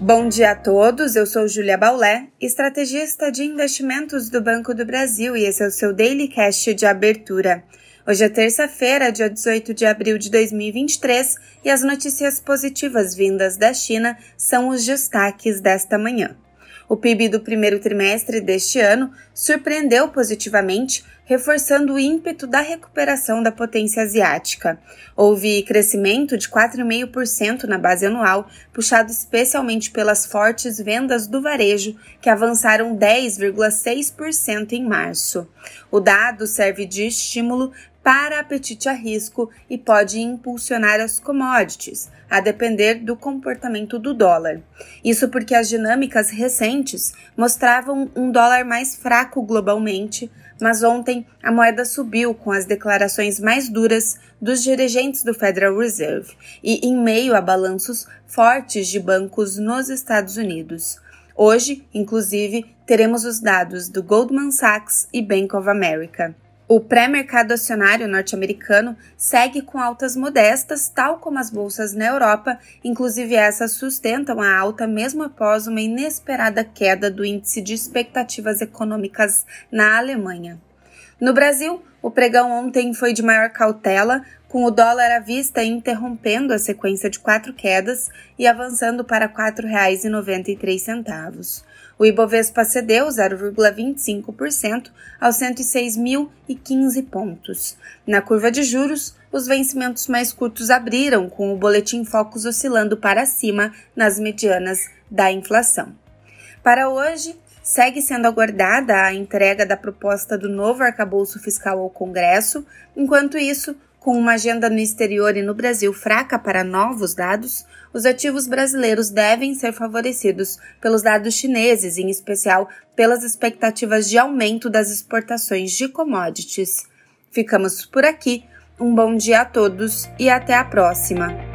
Bom dia a todos, eu sou Julia Baulé, estrategista de investimentos do Banco do Brasil e esse é o seu Daily Cash de abertura. Hoje é terça-feira, dia 18 de abril de 2023 e as notícias positivas vindas da China são os destaques desta manhã. O PIB do primeiro trimestre deste ano surpreendeu positivamente, reforçando o ímpeto da recuperação da potência asiática. Houve crescimento de 4,5% na base anual, puxado especialmente pelas fortes vendas do varejo, que avançaram 10,6% em março. O dado serve de estímulo para apetite a risco e pode impulsionar as commodities, a depender do comportamento do dólar. Isso porque as dinâmicas recentes mostravam um dólar mais fraco globalmente, mas ontem a moeda subiu com as declarações mais duras dos dirigentes do Federal Reserve e em meio a balanços fortes de bancos nos Estados Unidos. Hoje, inclusive, teremos os dados do Goldman Sachs e Bank of America. O pré-mercado acionário norte-americano segue com altas modestas, tal como as bolsas na Europa, inclusive essas sustentam a alta mesmo após uma inesperada queda do índice de expectativas econômicas na Alemanha. No Brasil, o pregão ontem foi de maior cautela, com o dólar à vista interrompendo a sequência de quatro quedas e avançando para R$ 4,93. O Ibovespa cedeu 0,25% aos 106.015 pontos. Na curva de juros, os vencimentos mais curtos abriram, com o boletim Focus oscilando para cima nas medianas da inflação. Para hoje, segue sendo aguardada a entrega da proposta do novo arcabouço fiscal ao Congresso, enquanto isso, com uma agenda no exterior e no Brasil fraca para novos dados, os ativos brasileiros devem ser favorecidos pelos dados chineses, em especial pelas expectativas de aumento das exportações de commodities. Ficamos por aqui. Um bom dia a todos e até a próxima!